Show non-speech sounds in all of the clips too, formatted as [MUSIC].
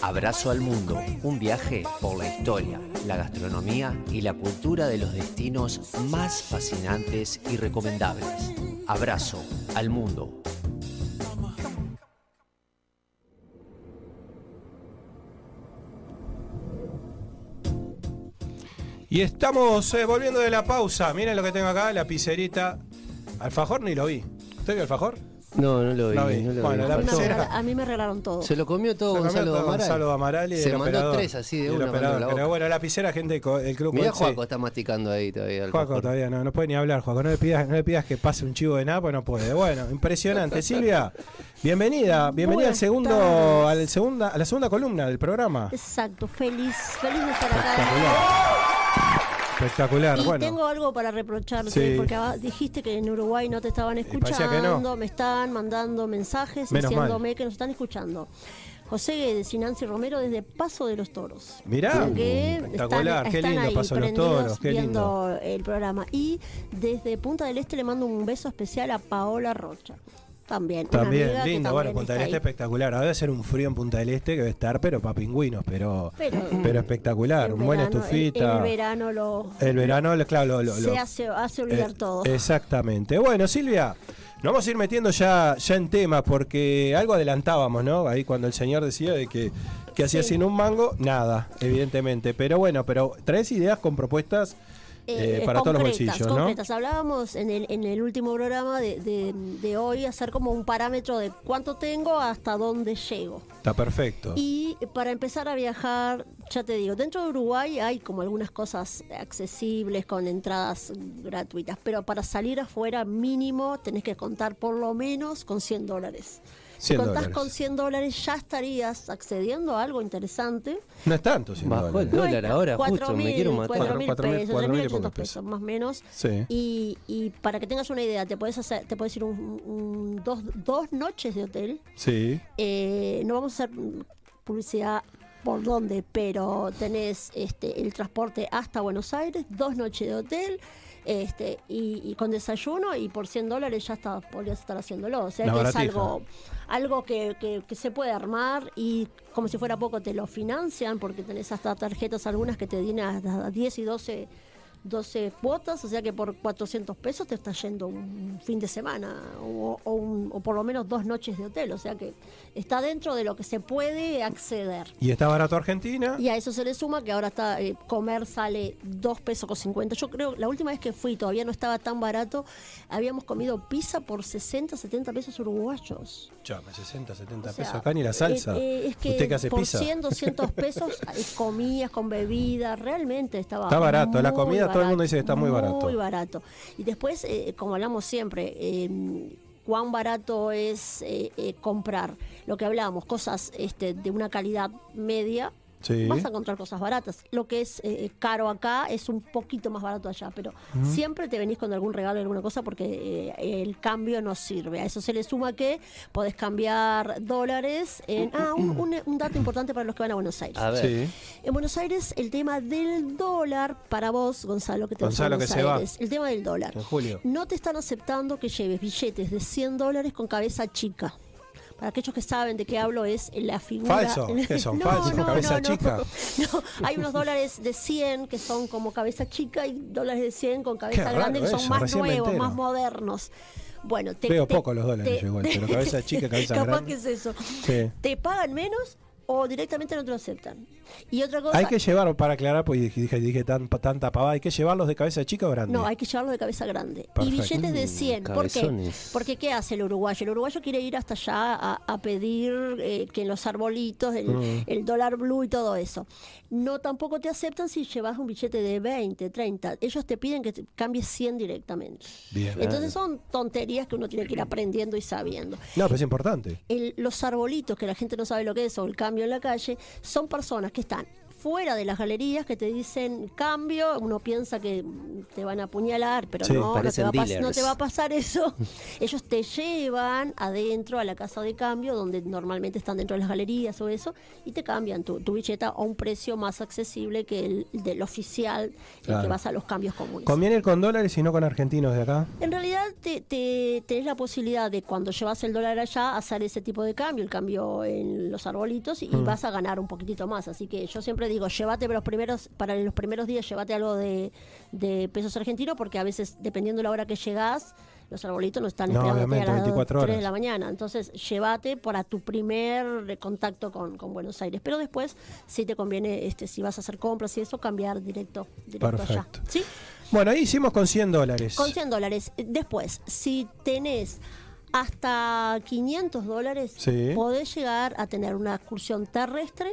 Abrazo al Mundo, un viaje por la historia, la gastronomía y la cultura de los destinos más fascinantes y recomendables. Abrazo al Mundo. Y estamos eh, volviendo de la pausa. Miren lo que tengo acá, la pizzerita. Alfajor ni lo vi. ¿Usted vio alfajor? No, no lo vi. No vi. no lo Bueno, vi. la A mí me pizzería. regala- a mí me regalaron todo. Se lo comió todo Se comió Gonzalo todo Amaral. Gonzalo Amaral y Se el mandó operador. tres así de Y el una. operador. la Pero boca. bueno, la pizzera, gente, co- el club Mirá, Juaco está masticando ahí todavía. el Juaco alfajor. todavía no, no puede ni hablar, Juaco. No le pidas, no le pidas que pase un chivo de nada, pues no puede. Bueno, impresionante. Silvia, bienvenida, bienvenida al Buenas segundo, tardes. al segunda, a la segunda columna del programa. Exacto, feliz, feliz de estar acá. Espectacular. Y bueno. tengo algo para reprocharte, Sí. porque dijiste que en Uruguay no te estaban no. escuchando, me están mandando mensajes Menos diciéndome que nos están escuchando. José Guedes y Nancy Romero desde Paso de los Toros. Mirá, que espectacular, están- qué están lindo, ahí Paso de los Toros, qué lindo. viendo el programa. Y desde Punta del Este le mando un beso especial a Paola Rocha. También. También, lindo, bueno, Punta del Este espectacular. Ahora debe ser un frío en Punta del Este que debe estar, pero para pingüinos, pero, Pero- pero espectacular. Un buen estufita. El, el verano lo, El verano, lo- claro, lo, lo- se hace, hace olvidar Eh, todo. Exactamente. Bueno, Silvia, nos vamos a ir metiendo ya, ya en temas porque algo adelantábamos, ¿no? Ahí cuando el señor decía de que, que hacía Sí. sin un mango, nada, evidentemente. Pero bueno, pero traes ideas con propuestas eh, Eh, para todos los bolsillos, ¿no? concretas. Hablábamos en el, en el último programa de, de- de hoy hacer como un parámetro de cuánto tengo hasta dónde llego. Está perfecto. Y para empezar a viajar, ya te digo, dentro de Uruguay hay como algunas cosas accesibles con entradas gratuitas, pero para salir afuera mínimo tenés que contar por lo menos con 100 dólares. Si 100 contás dólares. con 100 dólares ya estarías accediendo a algo interesante. No es tanto, sin Bajó el dólares. dólar ahora, justo, me 4.000, quiero matar. 4.000 Cuatro mil- pesos, cuatro mil y 3.800 pocos pesos, pesos. más o menos. Sí. Y, y para que tengas una idea, te puedes hacer, te puedes ir un, un- dos, dos noches de hotel. Sí. Eh, no vamos a hacer publicidad por dónde, pero tenés este el transporte hasta Buenos Aires, dos noches de hotel. Este, y, y con desayuno y por 100 dólares ya está, podrías estar haciéndolo. O sea que es algo, algo que, que- que se puede armar y como si fuera poco te lo financian porque tenés hasta tarjetas algunas que te dan hasta 10 y 12 12 cuotas, o sea que por 400 pesos te está yendo un fin de semana o, o un- o por lo menos dos noches de hotel, o sea que está dentro de lo que se puede acceder. ¿Y está barato Argentina? Y a eso se le suma que ahora está eh, comer sale 2 pesos con 50. Yo creo, la última vez que fui todavía no estaba tan barato, habíamos comido pizza por 60, 70 pesos uruguayos. Chame, 60, 70 O sea, pesos acá ni la salsa. eh, eh, es que ¿Usted que hace por pizza? 100, 200 pesos [LAUGHS] eh, comías con bebida, realmente estaba Está barato, la comida todo el mundo dice que está muy barato. Muy barato. Y después, eh, como hablamos siempre, eh, cuán barato es eh, eh, comprar, lo que hablábamos, cosas este, de una calidad media. Sí. Vas a encontrar cosas baratas. Lo que es eh, caro acá es un poquito más barato allá, pero siempre te venís con algún regalo, alguna cosa, porque eh, el cambio no sirve. A eso se le suma que podés cambiar dólares en... Ah, un, un- un dato importante para los que van a Buenos Aires. A ver. Sí. En Buenos Aires, el tema del dólar, para vos, Gonzalo, que te vas a Gonzalo, Buenos que se va. Aires, el tema del dólar. En julio. No te están aceptando que lleves billetes de 100 dólares con cabeza chica. Para aquellos que saben de qué hablo, es la figura. Falso. [LAUGHS] ¿Qué son? Falsos, cabeza chica. No, hay unos dólares de 100 que son como cabeza chica y dólares de 100 con cabeza Qué grande que son eso, más nuevos, más modernos. Bueno, te, Veo te- poco los dólares te- igual, pero [LAUGHS] cabeza chica, cabeza Capaz grande. que es eso. Sí. Te pagan menos o directamente no te lo aceptan. Y otra cosa. Hay que llevar, para aclarar, pues dije, dije, dije tan, tanta pavada, hay que llevarlos de cabeza chica o grande. No, hay que llevarlo de cabeza grande. Perfecto. Y billetes de Mm, 100. ¿Por qué? Porque ¿qué hace el uruguayo? El uruguayo quiere ir hasta allá a, a pedir eh, que en los arbolitos, el, Mm. el dólar blue y todo eso. No tampoco te aceptan si llevas un billete de 20, 30. Ellos te piden que te cambies 100 directamente. Bien. Entonces son tonterías que uno tiene que ir aprendiendo y sabiendo. No, pero es importante. El- los arbolitos, que la gente no sabe lo que es, o el cambio en la calle, son personas que están afuera de las galerías que te dicen cambio, uno piensa que te van a apuñalar, pero Sí, no, no te, va no te va a pasar eso. [LAUGHS] Ellos te llevan adentro a la casa de cambio, donde normalmente están dentro de las galerías o eso, y te cambian tu, tu billeta a un precio más accesible que el del oficial, el Claro. que vas a los cambios comunes. ¿Conviene ir con dólares y no con argentinos de acá? En realidad te, te- tenés la posibilidad de cuando llevas el dólar allá hacer ese tipo de cambio, el cambio en los arbolitos y Mm. vas a ganar un poquitito más. Así que yo siempre digo, llévate para los primeros, para los primeros días, llévate algo de, de pesos argentinos porque a veces dependiendo de la hora que llegás, los arbolitos no están No, esperando a las 24 3 de la mañana. Entonces llévate para tu primer contacto con, con Buenos Aires. Pero después sí te conviene, este, si vas a hacer compras y eso, cambiar directo, directo allá. Perfecto. ¿Sí? Bueno, ahí hicimos con 100 dólares. Con 100 dólares. Después, si tenés hasta 500 dólares, Sí. podés llegar a tener una excursión terrestre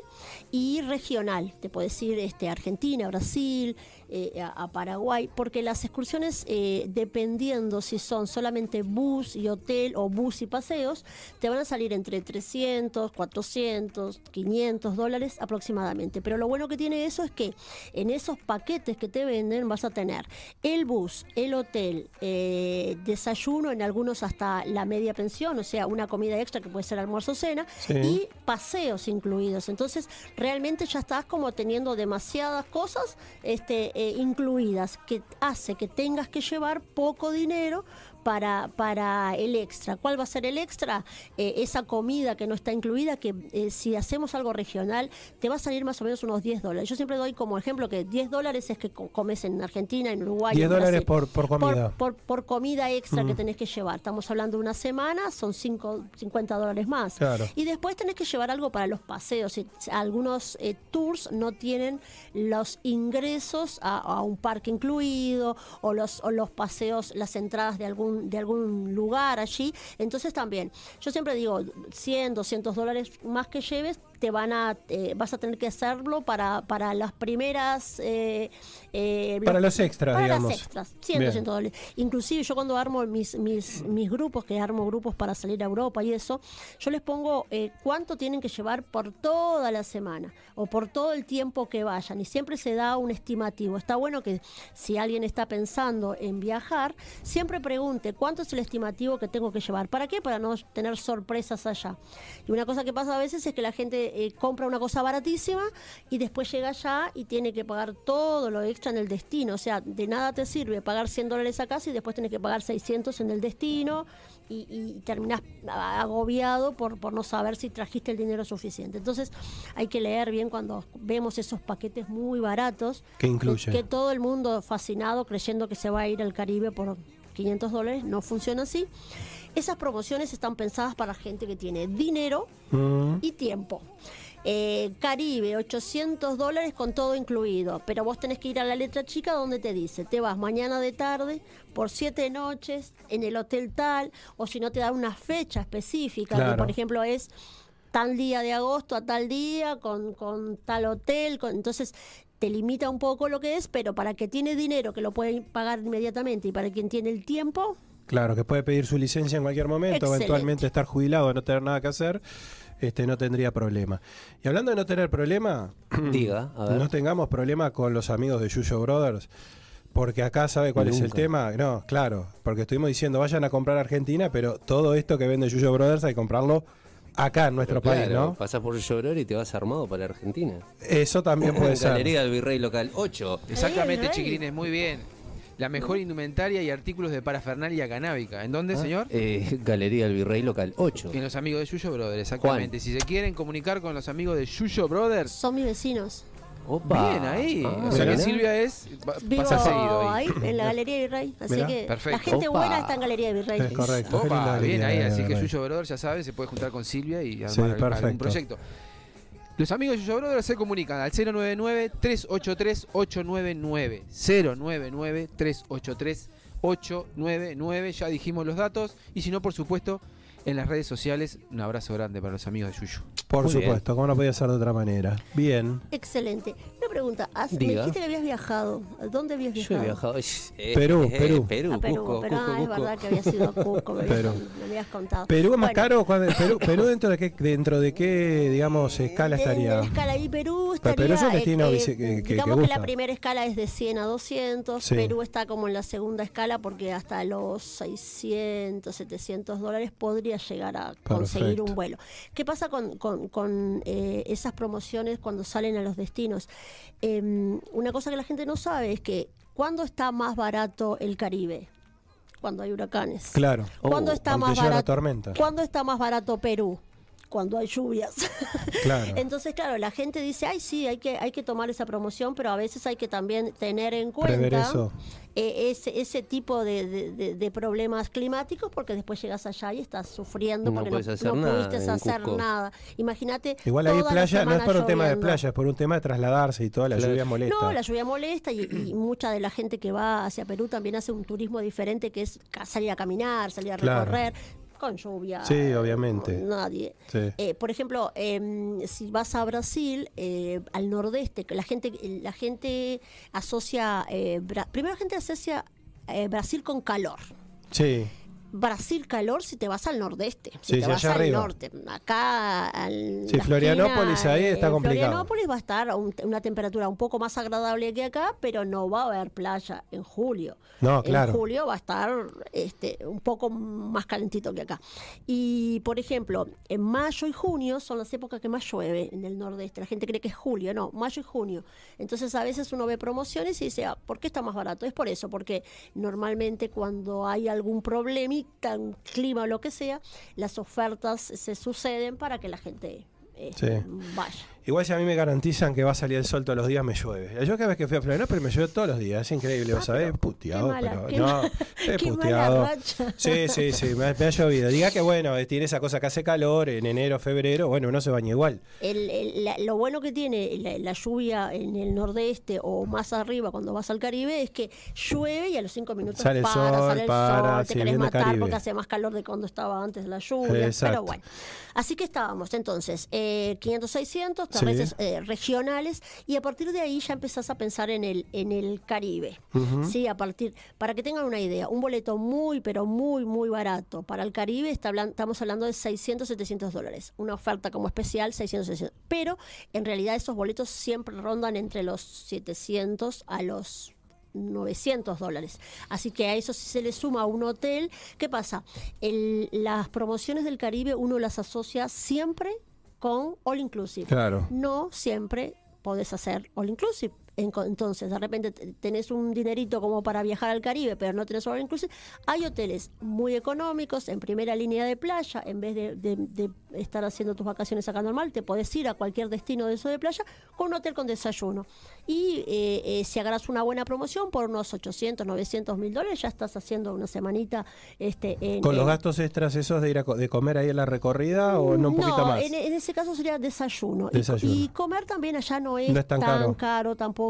y regional. Te podés ir este, a Argentina, Brasil, eh, a, a Paraguay, porque las excursiones, eh, dependiendo si son solamente bus y hotel o bus y paseos, te van a salir entre 300, 400, 500 dólares aproximadamente. Pero lo bueno que tiene eso es que en esos paquetes que te venden vas a tener el bus, el hotel, eh, desayuno, en algunos hasta la media pensión, o sea, una comida extra que puede ser almuerzo o cena, Sí. y paseos incluidos. Entonces, realmente ya estás como teniendo demasiadas cosas este, eh, incluidas que hace que tengas que llevar poco dinero para, para el extra. ¿Cuál va a ser el extra? Eh, esa comida que no está incluida, que eh, si hacemos algo regional, te va a salir más o menos unos 10 dólares. Yo siempre doy como ejemplo que 10 dólares es que co- comes en Argentina, en Uruguay. 10 en dólares por, por comida. Por, por comida extra que Mm. tenés que llevar. Estamos hablando de una semana, son cinco, 50 dólares más. Claro. Y después tenés que llevar algo para los paseos. Algunos eh, tours no tienen los ingresos a, a un parque incluido o los, o los paseos, las entradas de algún, de algún lugar allí. Entonces también, yo siempre digo, 100, 200 dólares más que lleves, te van a, eh, vas a tener que hacerlo para, para las primeras... eh, eh, Para los extras, para digamos. las extras, 100, Bien. 200 dólares. Inclusive yo cuando armo mis, mis, mis grupos, que armo grupos para salir a Europa y eso, yo les pongo eh, cuánto tienen que llevar por toda la semana o por todo el tiempo que vayan. Y siempre se da un estimativo. Está bueno que si alguien está pensando en viajar, siempre pregunte cuánto es el estimativo que tengo que llevar. ¿Para qué? Para no tener sorpresas allá. Y una cosa que pasa a veces es que la gente eh, compra una cosa baratísima y después llega allá y tiene que pagar todo lo extra en el destino. O sea, de nada te sirve pagar 100 dólares acá si después tenés que pagar 600 en el destino y, y terminás agobiado por, por no saber si trajiste el dinero suficiente. Entonces hay que leer bien cuando vemos esos paquetes muy baratos. ¿Qué incluye? Que, que todo el mundo fascinado creyendo que se va a ir al Caribe por 500 dólares. No funciona así. Esas promociones están pensadas para gente que tiene dinero Mm, y tiempo. Eh, Caribe, 800 dólares con todo incluido, pero vos tenés que ir a la letra chica donde te dice, te vas mañana de tarde por siete noches en el hotel tal, o si no te da una fecha específica, que por ejemplo es tal día de agosto a tal día, con, con tal hotel, con, entonces te limita un poco lo que es, pero para que tiene dinero que lo puede pagar inmediatamente y para quien tiene el tiempo, Claro, que puede pedir su licencia en cualquier momento, Excelente. eventualmente estar jubilado, no tener nada que hacer, este, no tendría problema. Y hablando de no tener problema, [CLEARS THROAT] Diga, a ver. no tengamos problema con los amigos de Yuyo Brothers, porque acá sabe cuál es el tema. No, claro, porque estuvimos diciendo vayan a comprar a Argentina, pero todo esto que vende Yuyo Brothers hay que comprarlo acá en nuestro Pero país, claro, ¿no? Pasás por Lloror y te vas armado para Argentina. Eso también puede ser. Galería del Virrey Local 8. Eh, Exactamente, chiquilines, muy bien. La mejor indumentaria y artículos de parafernalia canábica. ¿En dónde, señor? Eh, Galería del Virrey Local 8. En los amigos de Yuyo Brothers, exactamente. Si se quieren comunicar con los amigos de Yuyo Brothers, son mis vecinos. Opa. bien ahí. Ah, o sea que. Silvia es. Vivo pasa seguido ahí. ahí, en la Galería Virrey. Así Mirá. que Perfecto. la gente Opa. buena está en Galería Virrey. Es correcto. Opa, bien galería, ahí, de así que. Yuyo Brothers ya sabe, se puede juntar con Silvia y armar Sí, algún- proyecto. Los amigos de Yuyo Brothers se comunican al 099-383-899. 099-383-899. Ya dijimos los datos. Y si no, por supuesto, en las redes sociales. Un abrazo grande para los amigos de Yuyu. Por Muy bien. supuesto, como no podía ser de otra manera. Bien. Excelente. Una pregunta, has- me dijiste que habías viajado. ¿A ¿Dónde habías Yo viajado? he viajado. eh, Perú, eh, Perú. Perú, a Perú, Cusco, pero Cusco, ah, es Cusco. verdad que había sido a [LAUGHS] Cusco, me habías, Perú. me habías contado. ¿Perú es más Bueno, caro? ¿Cuándo- Perú, Perú dentro de qué, dentro de qué digamos, escala de- de estaría? la escala y Perú Pero estaría, Perú es un eh, destino eh, que- que- que digamos que, gusta. la primera escala es de 100 a 200, Sí. Perú está como en la segunda escala porque hasta los 600, 700 dólares podría llegar a conseguir Perfecto. un vuelo. ¿Qué pasa con, con- con, eh, esas promociones cuando salen a los destinos? Em, una cosa que la gente no sabe es que ¿cuándo está más barato el Caribe? Cuando hay huracanes. Claro. ¿Cuándo Oh, está más barato? tormenta. ¿Cuándo está más barato Perú? Cuando hay lluvias. [LAUGHS] Claro. Entonces, claro, la gente dice, ay, sí, hay que, hay que tomar esa promoción, pero a veces hay que también tener en cuenta eso. eh, ese, ese tipo de, de- de- de problemas climáticos, porque después llegas allá y estás sufriendo No porque puedes no, hacer no nada pudiste hacer Cusco. nada. Imagínate. Igual ahí playa no es por un tema de playa, es por un tema de trasladarse y toda la Claro. lluvia molesta. No, la lluvia molesta y, y mucha de la gente que va hacia Perú también hace un turismo diferente que es salir a caminar, salir a Claro. Con lluvia. Sí, obviamente. Nadie. Sí. Eh, por ejemplo, em, si vas a Brasil, eh, al nordeste, que la gente, la gente asocia, eh, primero la gente asocia eh, Brasil con calor. Sí. Brasil calor si te vas al nordeste, si Sí, te vas al arriba. norte. Acá, al, Sí, Florianópolis esquina, ahí está eh, complicado. Florianópolis va a estar a un- una temperatura un poco más agradable que acá, pero no va a haber playa en julio. No, claro. En julio va a estar este, un poco más calentito que acá. Y, por ejemplo, en mayo y junio son las épocas que más llueve en el nordeste. La gente cree que es julio, no, mayo y junio. Entonces, a veces uno ve promociones y dice, ah, ¿por qué está más barato? Es por eso, porque normalmente cuando hay algún problemita, un clima o lo que sea, las ofertas se suceden para que la gente Sí. vaya. Igual si a mí me garantizan que va a salir el sol todos los días, me llueve. Yo cada vez que fui a Florianópolis me llueve todos los días. Es increíble, Ah, ¿vos sabés? Puteado, mala, pero no. he [LAUGHS] puteado. Sí, sí, sí, me, me ha llovido. Diga que bueno, eh, tiene esa cosa que hace calor en enero, febrero, bueno, uno se baña igual. El- el- la- lo bueno que tiene la, la lluvia en el nordeste o más arriba cuando vas al Caribe es que llueve y a los cinco minutos Sale el para, sol, sale el para, sol, sí, te querés matar Caribe. porque hace más calor de cuando estaba antes la lluvia. Exacto. Pero bueno, así que estábamos entonces, eh, 500, 600, Sí. terrestres eh, regionales y a partir de ahí ya empezás a pensar en el, en el Caribe. Sí, a partir, para que tengan una idea, un boleto muy, pero muy, muy barato para el Caribe, está hablan- estamos hablando de 600, 700 dólares. Una oferta como especial, 600, 600. Pero en realidad esos boletos siempre rondan entre los 700 a los 900 dólares. Así que a eso si se le suma un hotel, ¿qué pasa? El- las promociones del Caribe uno las asocia siempre con All Inclusive. Claro. No siempre podés hacer All Inclusive. En- Entonces, de repente te- tenés un dinerito como para viajar al Caribe, pero no tenés All Inclusive. Hay hoteles muy económicos, en primera línea de playa, en vez de, de- de estar haciendo tus vacaciones acá normal, te podés ir a cualquier destino de eso de playa con un hotel con desayuno. Y eh, eh, si agarras una buena promoción por unos 800, 900 mil dólares, ya estás haciendo una semanita este, en, ¿Con los en- gastos extras esos de ir a co- de comer ahí en la recorrida o no un poquito más? En, en ese caso sería desayuno. Y- comer también allá no es, No es tan tan, caro. caro. tampoco.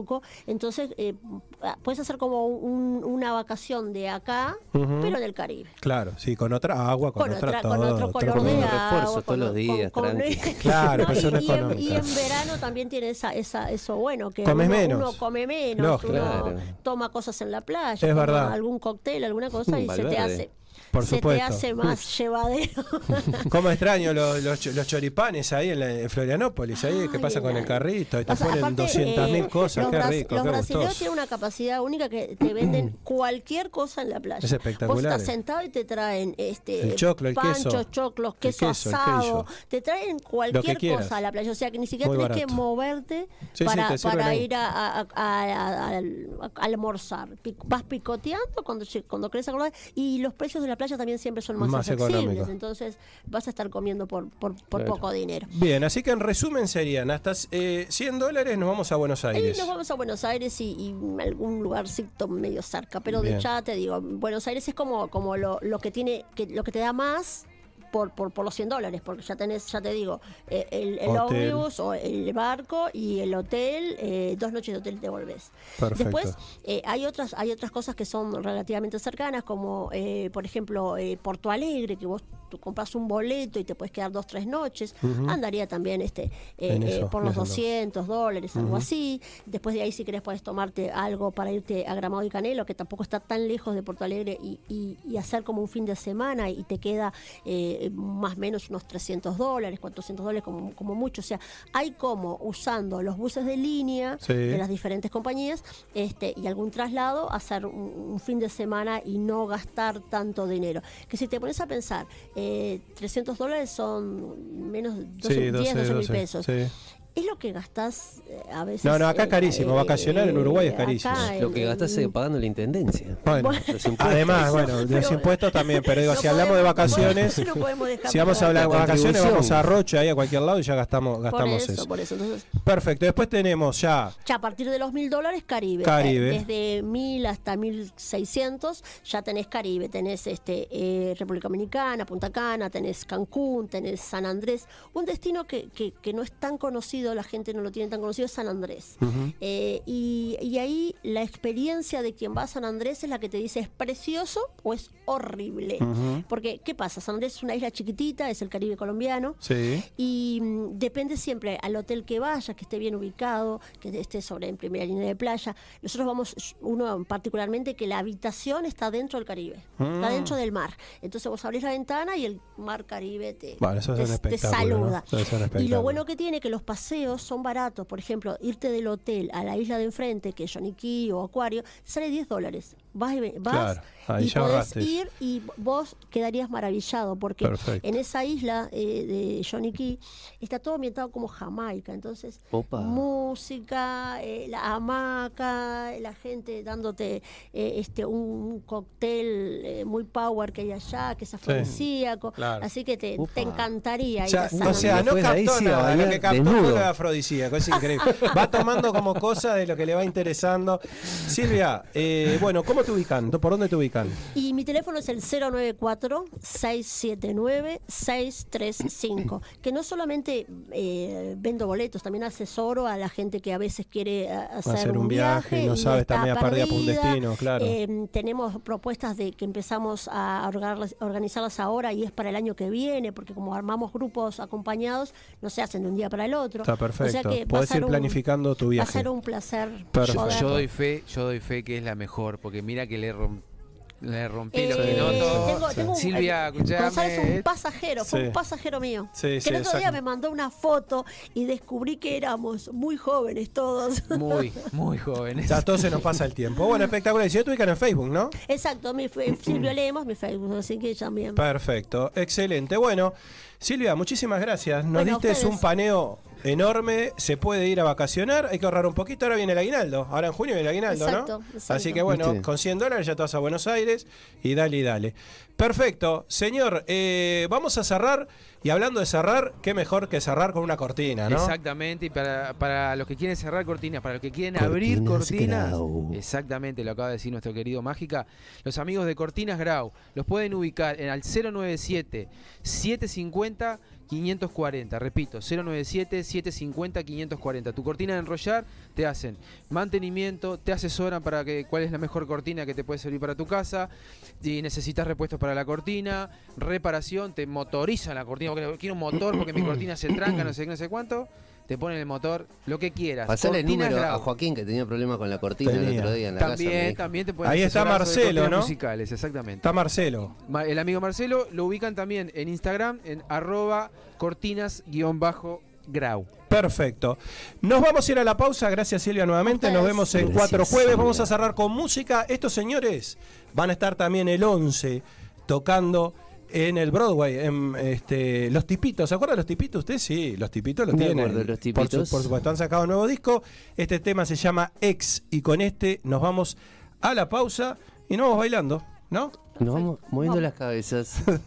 Entonces, eh, ah, puedes hacer como un- una vacación de acá, Ujú. pero en el Caribe. Claro, sí, con otra agua, con, Con, otra, otra, todo, con otro otro color de agua. todos los días, con-. [LAUGHS] Claro, No, persona y, y en, y en verano también tiene esa, esa, eso bueno, que Comes uno, menos. uno come menos, Lógico. uno Claro. toma cosas en la playa, Es verdad. algún cóctel, alguna cosa y se te hace, Por se te hace más llevadero. [LAUGHS] ¿Cómo extraño los, los, ch- los choripanes ahí en, la, en Florianópolis? Ahí, ¿Qué Ay, pasa con el carrito? Y te O sea, ponen aparte, 200 mil eh, cosas. los Qué rico, Los qué brasileños gustoso. tienen una capacidad única que te venden [CLEARS THROAT] cualquier cosa en la playa. Es espectacular. Vos estás sentado y te traen este El choclo, el panchos, queso. choclos, queso, queso, asado. Te traen cualquier cosa a la playa. O sea que ni siquiera tenés que moverte Sí, para, ir a, a- a- a- a- a almorzar. Vas picoteando cuando, cuando querés acordar. Y los precios de la playa también siempre son más, Más accesibles. Entonces vas a estar comiendo por, por, por Claro. poco dinero. Bien, así que en resumen serían hasta eh, 100 dólares nos vamos a Buenos Ahí Aires. nos vamos a Buenos Aires y, y algún lugarcito medio cerca, pero de Bien. ya te digo, Buenos Aires es como, como lo, lo que tiene, que, lo que te da más por, por, por los 100 dólares, porque ya tenés, ya te digo, eh, el, el ómnibus o el barco y el hotel, eh, dos noches de hotel te volvés. Perfecto. Después eh, hay otras hay otras cosas que son relativamente cercanas, como eh, por ejemplo eh, Porto Alegre, que vos tú compras un boleto y te puedes quedar dos, tres noches, andaría también este eh, eh, por los eso ando. 200 dólares, algo así. Después de ahí, si querés, puedes tomarte algo para irte a Gramado y Canelo, que tampoco está tan lejos de Porto Alegre, y, y- y hacer como un fin de semana y te queda eh, más o menos unos 300 dólares, 400 dólares como, como mucho. O sea, hay como usando los buses de línea Sí. de las diferentes compañías este, y algún traslado, hacer un, un fin de semana y no gastar tanto dinero. Que si te pones a pensar, eh, 300 dólares son menos de 12, Sí, 10, 12 mil 12, pesos. sí. Es lo que gastás eh, a veces. No, no, acá eh, carísimo, vacacionar en Uruguay es carísimo. Lo que gastás eh, pagando la intendencia. Bueno, Los impuestos. además, bueno, los impuestos también, pero digo, no si hablamos de podemos- vacaciones, [LAUGHS] no podemos dejar si vamos a hablar de vacaciones, vamos a Rocha, ahí a cualquier lado y ya gastamos, por gastamos eso, eso. por eso. Entonces, Perfecto, después tenemos ya ya a partir de los mil dólares, Caribe. Caribe. Eh, Desde mil hasta mil seiscientos, ya tenés Caribe. Tenés este eh, República Dominicana, Punta Cana, tenés Cancún, tenés San Andrés. Un destino que, que, que no es tan conocido, la gente no lo tiene tan conocido, es San Andrés. Eh, y, y ahí la experiencia de quien va a San Andrés es la que te dice es precioso o es horrible. Porque, ¿qué pasa? San Andrés es una isla chiquitita, es el Caribe colombiano. Sí. Y mm, depende siempre al hotel que vaya, que esté bien ubicado, que esté sobre en primera línea de playa. Nosotros vamos, uno particularmente, que la habitación está dentro del Caribe, está dentro del mar. Entonces vos abrís la ventana y el mar Caribe te, Bueno, eso es te- te saluda. Eso Y lo bueno que tiene que los paseos son baratos. Por ejemplo, irte del hotel a la isla de enfrente, que es Key o Acuario, sale 10 dólares. Vas, y, vas Claro, y podés ir y vos quedarías maravillado porque Perfecto. en esa isla eh, de Johnny Key está todo ambientado como Jamaica. Entonces, Opa. música, eh, la hamaca, la gente dándote eh, este un cóctel eh, muy power que hay allá, que es afrodisíaco. claro. Así que te, te encantaría ir Ya, a San o sea, no captó a nada, lo que captó fue afrodisíaco, es increíble. Va tomando como cosa de lo que le va interesando. Silvia, eh, bueno, ¿cómo te ubican? ¿Por dónde te ubican? Y mi teléfono es el 094-679-635, que no solamente eh, vendo boletos, también asesoro a la gente que a veces quiere eh, hacer, Hacer un viaje y no sabe, está media perdida por un destino, claro. Eh, tenemos propuestas de que empezamos a organizarlas ahora y es para el año que viene, porque como armamos grupos acompañados, no se hacen de un día para el otro. Está O sea perfecto. que Podés ir un- planificando tu Va a viaje. ser un placer. Perfecto. Yo doy fe, yo doy fe que es la mejor, porque mira que le, rom- le rompí los Eh, tengo un- Silvia, eh, Gonzalo es un pasajero, fue Sí. un pasajero mío. Sí, que sí, el otro día me mandó una foto y descubrí que éramos muy jóvenes todos. Muy, [LAUGHS] muy jóvenes. Ya todo se nos pasa el tiempo. Bueno, espectacular. Y si no te ubican en Facebook, ¿no? Exacto, mi Silvio Lemos, mi Facebook, así que también. Perfecto, excelente. Bueno, Silvia, muchísimas gracias. Nos Bueno, a diste ustedes. un paneo enorme. Se puede ir a vacacionar, hay que ahorrar un poquito. Ahora viene el aguinaldo. Ahora en junio viene el aguinaldo, Exacto, ¿no? exacto. Así que bueno, con 100 dólares ya te vas a Buenos Aires y dale y dale. Perfecto, señor. eh, vamos a cerrar. Y hablando de cerrar, qué mejor que cerrar con una cortina, ¿no? Exactamente, y para, para los que quieren cerrar cortinas, para los que quieren Cortinas abrir cortinas, Grau. exactamente, lo acaba de decir nuestro querido Mágica, los amigos de Cortinas Grau los pueden ubicar en al 097 750 540, repito, 097 750 540. Tu cortina de enrollar te hacen mantenimiento, te asesoran para que cuál es la mejor cortina que te puede servir para tu casa, si necesitas repuestos para la cortina, reparación, te motorizan la cortina, porque quiero un motor porque mi cortina se tranca, no sé qué, no sé cuánto, te ponen el motor, lo que quieras. Pasale el número Grau. a Joaquín que tenía problemas con la cortina el otro día en la casa. me También, también te pueden Ahí está Marcelo, cortinas ¿no? musicales, exactamente. Está Marcelo. Ma- El amigo Marcelo lo ubican también en Instagram en arroba cortinas-grau. Perfecto. Nos vamos a ir a la pausa. Gracias Silvia nuevamente. Nos vemos en Gracias, cuatro jueves. Silvia. Vamos a cerrar con música. Estos señores van a estar también el 11 tocando en el Broadway, en este, Los Tipitos. ¿Se acuerdan de Los Tipitos? ¿Usted? Sí, Los Tipitos lo Me tienen. acuerdo Los Por, Tipitos. su- por supuesto, han sacado un nuevo disco. Este tema se llama Ex y con este nos vamos a la pausa y nos vamos bailando, ¿no? Nos vamos moviendo las cabezas. [LAUGHS]